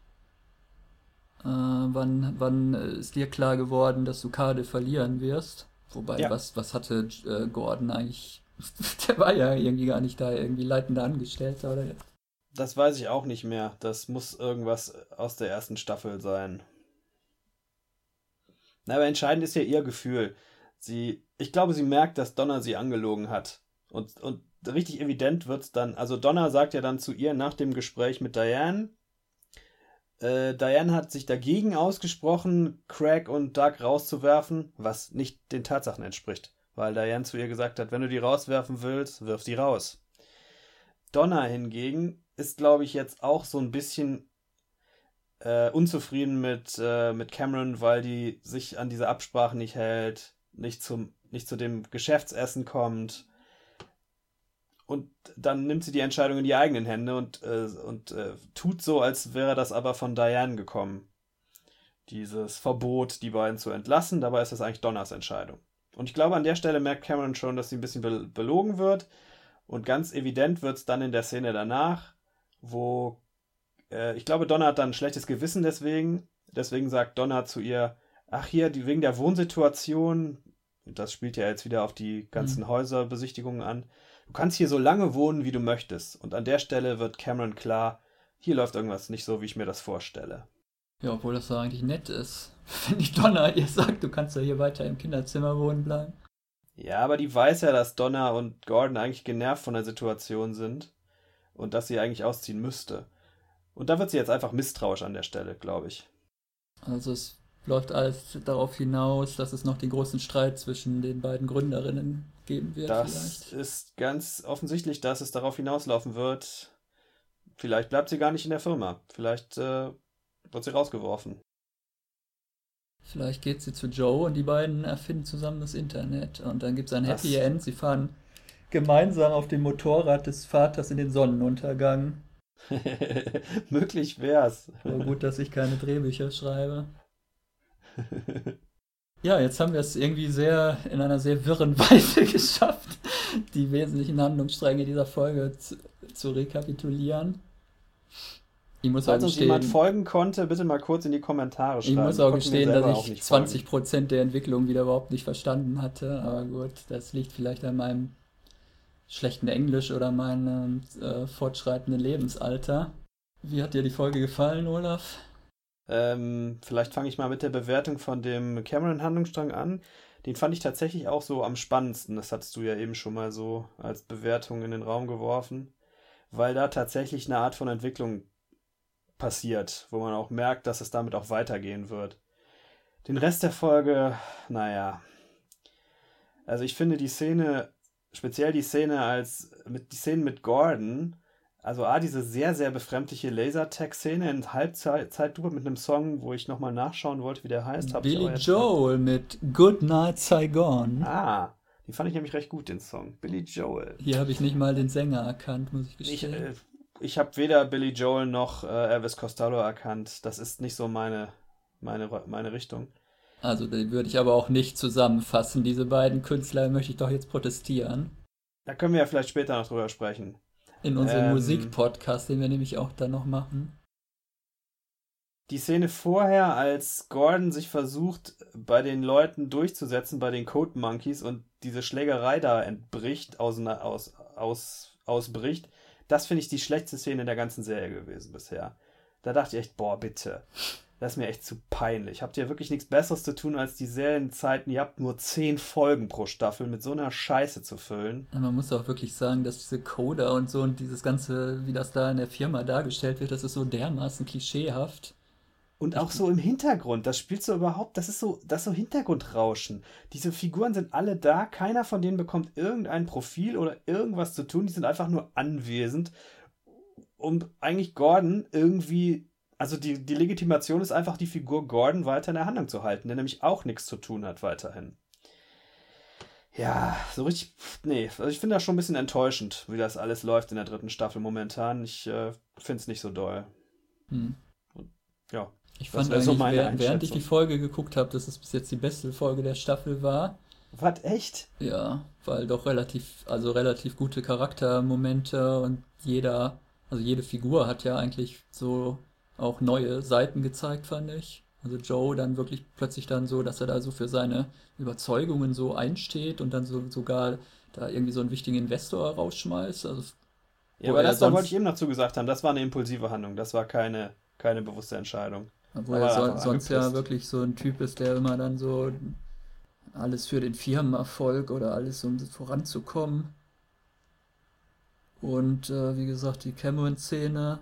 Äh, wann, wann ist dir klar geworden, dass du Kade verlieren wirst? Wobei, ja. was, was hatte äh, Gordon eigentlich? (laughs) der war ja irgendwie gar nicht da, irgendwie leitender Angestellter, oder? Das weiß ich auch nicht mehr. Das muss irgendwas aus der ersten Staffel sein. Na, aber entscheidend ist ja ihr Gefühl. Sie, ich glaube, sie merkt, dass Donner sie angelogen hat. Und, und richtig evident wird es dann, also Donna sagt ja dann zu ihr nach dem Gespräch mit Diane, äh, Diane hat sich dagegen ausgesprochen, Craig und Doug rauszuwerfen, was nicht den Tatsachen entspricht, weil Diane zu ihr gesagt hat, wenn du die rauswerfen willst, wirf die raus. Donna hingegen ist, glaube ich, jetzt auch so ein bisschen äh, unzufrieden mit, äh, mit Cameron, weil die sich an diese Absprachen nicht hält, nicht, zum, nicht zu dem Geschäftsessen kommt und dann nimmt sie die Entscheidung in die eigenen Hände und, äh, und äh, tut so, als wäre das aber von Diane gekommen. Dieses Verbot, die beiden zu entlassen, dabei ist das eigentlich Donners Entscheidung. Und ich glaube, an der Stelle merkt Cameron schon, dass sie ein bisschen be belogen wird. Und ganz evident wird es dann in der Szene danach, wo äh, ich glaube, Donna hat dann ein schlechtes Gewissen deswegen. Deswegen sagt Donna zu ihr, ach hier, die, wegen der Wohnsituation, das spielt ja jetzt wieder auf die ganzen mhm. Häuserbesichtigungen an, Du kannst hier so lange wohnen, wie du möchtest. Und an der Stelle wird Cameron klar, hier läuft irgendwas nicht so, wie ich mir das vorstelle. Ja, obwohl das so eigentlich nett ist. (laughs) Wenn die Donna ihr sagt, du kannst ja hier weiter im Kinderzimmer wohnen bleiben. Ja, aber die weiß ja, dass Donna und Gordon eigentlich genervt von der Situation sind und dass sie eigentlich ausziehen müsste. Und da wird sie jetzt einfach misstrauisch an der Stelle, glaube ich. Also es läuft alles darauf hinaus, dass es noch den großen Streit zwischen den beiden Gründerinnen geben wird. Das vielleicht. ist ganz offensichtlich, dass es darauf hinauslaufen wird. Vielleicht bleibt sie gar nicht in der Firma. Vielleicht äh, wird sie rausgeworfen. Vielleicht geht sie zu Joe und die beiden erfinden zusammen das Internet. Und dann gibt es ein Happy das... End. Sie fahren gemeinsam auf dem Motorrad des Vaters in den Sonnenuntergang. (laughs) Möglich wär's. Aber gut, dass ich keine Drehbücher schreibe. (laughs) Ja, jetzt haben wir es irgendwie sehr in einer sehr wirren (laughs) Weise geschafft, die wesentlichen Handlungsstränge dieser Folge zu, zu rekapitulieren. Ich muss Falls uns jemand folgen konnte, bitte mal kurz in die Kommentare schreiben. Ich muss auch gestehen, dass ich 20% folgen. der Entwicklung wieder überhaupt nicht verstanden hatte. Aber gut, das liegt vielleicht an meinem schlechten Englisch oder meinem äh, fortschreitenden Lebensalter. Wie hat dir die Folge gefallen, Olaf? Ähm, vielleicht fange ich mal mit der Bewertung von dem Cameron-Handlungsstrang an. Den fand ich tatsächlich auch so am spannendsten. Das hattest du ja eben schon mal so als Bewertung in den Raum geworfen. Weil da tatsächlich eine Art von Entwicklung passiert, wo man auch merkt, dass es damit auch weitergehen wird. Den Rest der Folge, naja. Also ich finde die Szene, speziell die Szene als mit die Szenen mit Gordon, also A, diese sehr, sehr befremdliche Lasertag-Szene in Halbzeitlupe mit einem Song, wo ich nochmal nachschauen wollte, wie der heißt. Billy Joel mit Good Night Saigon. Ah, die fand ich nämlich recht gut, den Song. Billy Joel. Hier habe ich nicht mal den Sänger erkannt, muss ich gestehen. Ich, äh, ich habe weder Billy Joel noch äh, Elvis Costello erkannt. Das ist nicht so meine, meine, meine Richtung. Also, die würde ich aber auch nicht zusammenfassen. Diese beiden Künstler möchte ich doch jetzt protestieren. Da können wir ja vielleicht später noch drüber sprechen. In unserem ähm, Musikpodcast, den wir nämlich auch dann noch machen. Die Szene vorher, als Gordon sich versucht, bei den Leuten durchzusetzen, bei den Code Monkeys und diese Schlägerei da entbricht, aus, aus, aus, ausbricht, das finde ich die schlechteste Szene in der ganzen Serie gewesen bisher. Da dachte ich echt, boah, bitte. Das ist mir echt zu peinlich. Habt ihr wirklich nichts Besseres zu tun, als die Serienzeiten? Ihr habt nur zehn Folgen pro Staffel mit so einer Scheiße zu füllen. Man muss auch wirklich sagen, dass diese Coder und so und dieses Ganze, wie das da in der Firma dargestellt wird, das ist so dermaßen klischeehaft. Und auch so im Hintergrund, das spielt so überhaupt, das ist so, das ist so Hintergrundrauschen. Diese Figuren sind alle da, keiner von denen bekommt irgendein Profil oder irgendwas zu tun, die sind einfach nur anwesend, um eigentlich Gordon irgendwie also die, die Legitimation ist einfach, die Figur Gordon weiter in der Handlung zu halten, der nämlich auch nichts zu tun hat weiterhin. Ja, so richtig. Nee, also ich finde das schon ein bisschen enttäuschend, wie das alles läuft in der dritten Staffel momentan. Ich äh, finde es nicht so doll. Hm. ja. Ich fand eigentlich, so während, während ich die Folge geguckt habe, dass es bis jetzt die beste Folge der Staffel war. Was, echt? Ja, weil doch relativ, also relativ gute Charaktermomente und jeder, also jede Figur hat ja eigentlich so auch neue Seiten gezeigt, fand ich. Also Joe dann wirklich plötzlich dann so, dass er da so für seine Überzeugungen so einsteht und dann so sogar da irgendwie so einen wichtigen Investor rausschmeißt. Also, ja, aber das da wollte ich eben noch zugesagt haben, das war eine impulsive Handlung, das war keine, keine bewusste Entscheidung. Wo er so, sonst ja wirklich so ein Typ ist, der immer dann so alles für den Firmenerfolg oder alles, um voranzukommen. Und äh, wie gesagt, die Cameron-Szene,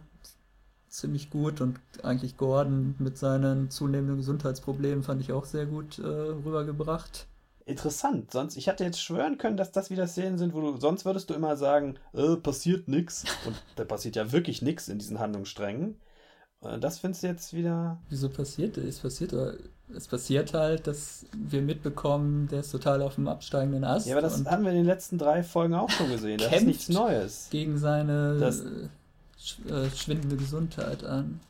ziemlich gut und eigentlich Gordon mit seinen zunehmenden Gesundheitsproblemen fand ich auch sehr gut äh, rübergebracht. Interessant. Sonst, ich hatte jetzt schwören können, dass das wieder Szenen sind, wo du, sonst würdest du immer sagen, äh, passiert nix. Und da passiert ja wirklich nichts in diesen Handlungssträngen. Und das findest du jetzt wieder. Wieso passiert es? Passiert, es passiert halt, dass wir mitbekommen, der ist total auf dem absteigenden Ast. Ja, aber das haben wir in den letzten drei Folgen auch schon gesehen. Das ist nichts Neues. Gegen seine das, äh, schwindende Gesundheit an.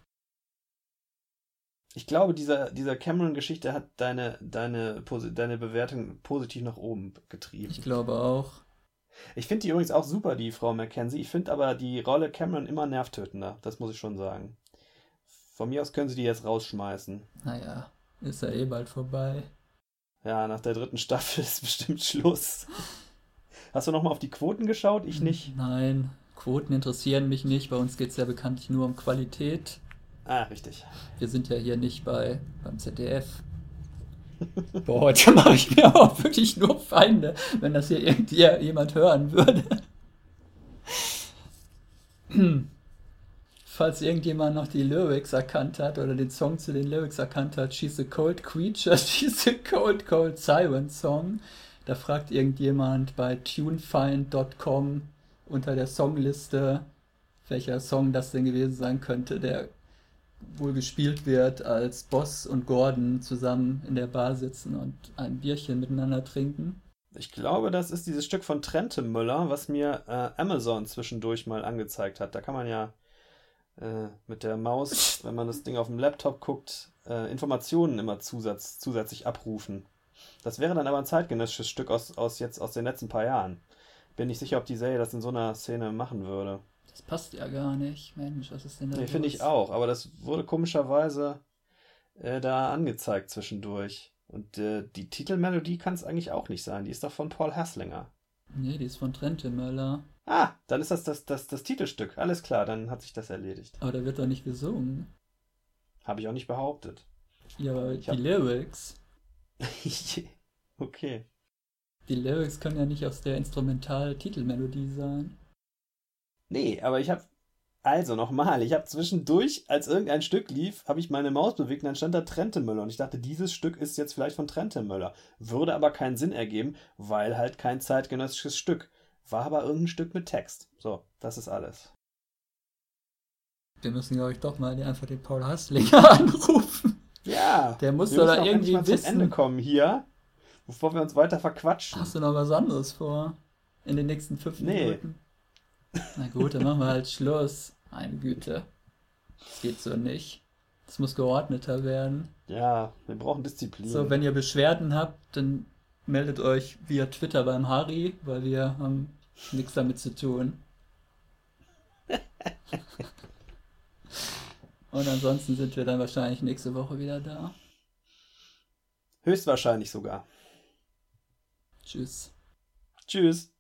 Ich glaube, dieser, dieser Cameron-Geschichte hat deine, deine, deine Bewertung positiv nach oben getrieben. Ich glaube auch. Ich finde die übrigens auch super, die Frau Mackenzie. Ich finde aber die Rolle Cameron immer nervtötender. Das muss ich schon sagen. Von mir aus können sie die jetzt rausschmeißen. Naja, ist ja eh bald vorbei. Ja, nach der dritten Staffel (laughs) ist bestimmt Schluss. Hast du nochmal auf die Quoten geschaut? Ich nicht. Nein, Quoten interessieren mich nicht. Bei uns geht es ja bekanntlich nur um Qualität. Ah, richtig. Wir sind ja hier nicht bei beim ZDF. (laughs) Boah, heute (laughs) mache ich mir auch wirklich nur Feinde, wenn das hier irgendjemand hören würde. (clears throat) Falls irgendjemand noch die Lyrics erkannt hat oder den Song zu den Lyrics erkannt hat, She's a Cold Creature, (laughs) She's a Cold, Cold Siren Song. Da fragt irgendjemand bei tunefind.com, unter der Songliste, welcher Song das denn gewesen sein könnte, der wohl gespielt wird, als Boss und Gordon zusammen in der Bar sitzen und ein Bierchen miteinander trinken. Ich glaube, das ist dieses Stück von Trente Müller, was mir äh, Amazon zwischendurch mal angezeigt hat. Da kann man ja äh, mit der Maus, (laughs) wenn man das Ding auf dem Laptop guckt, äh, Informationen immer zusatz, zusätzlich abrufen. Das wäre dann aber ein zeitgenössisches Stück aus, aus jetzt aus den letzten paar Jahren. Bin nicht sicher, ob die Serie das in so einer Szene machen würde. Das passt ja gar nicht. Mensch, was ist denn da? Nee, finde ich auch, aber das wurde komischerweise äh, da angezeigt zwischendurch. Und äh, die Titelmelodie kann es eigentlich auch nicht sein. Die ist doch von Paul Hasslinger. Nee, die ist von Trente Möller. Ah, dann ist das das, das das Titelstück. Alles klar, dann hat sich das erledigt. Aber da wird doch nicht gesungen. Habe ich auch nicht behauptet. Ja, aber Ich die hab- Lyrics. (laughs) okay. Die Lyrics können ja nicht aus der Instrumental-Titelmelodie sein. Nee, aber ich habe. Also nochmal, ich habe zwischendurch, als irgendein Stück lief, habe ich meine Maus bewegt und dann stand da Trentemöller. Und ich dachte, dieses Stück ist jetzt vielleicht von Trentemöller. Würde aber keinen Sinn ergeben, weil halt kein zeitgenössisches Stück. War aber irgendein Stück mit Text. So, das ist alles. Wir müssen, glaube ich, doch mal einfach den Paul Hasslinger (laughs) anrufen. Ja, Der muss doch irgendwie mal zum wissen. Ende kommen hier, bevor wir uns weiter verquatschen. Hast du noch was anderes vor? In den nächsten fünf Nee. Minuten? Na gut, dann machen wir halt Schluss. Meine Güte. Das geht so nicht. Das muss geordneter werden. Ja, wir brauchen Disziplin. So, wenn ihr Beschwerden habt, dann meldet euch via Twitter beim Harry, weil wir haben nichts damit zu tun. (laughs) Und ansonsten sind wir dann wahrscheinlich nächste Woche wieder da. Höchstwahrscheinlich sogar. Tschüss. Tschüss.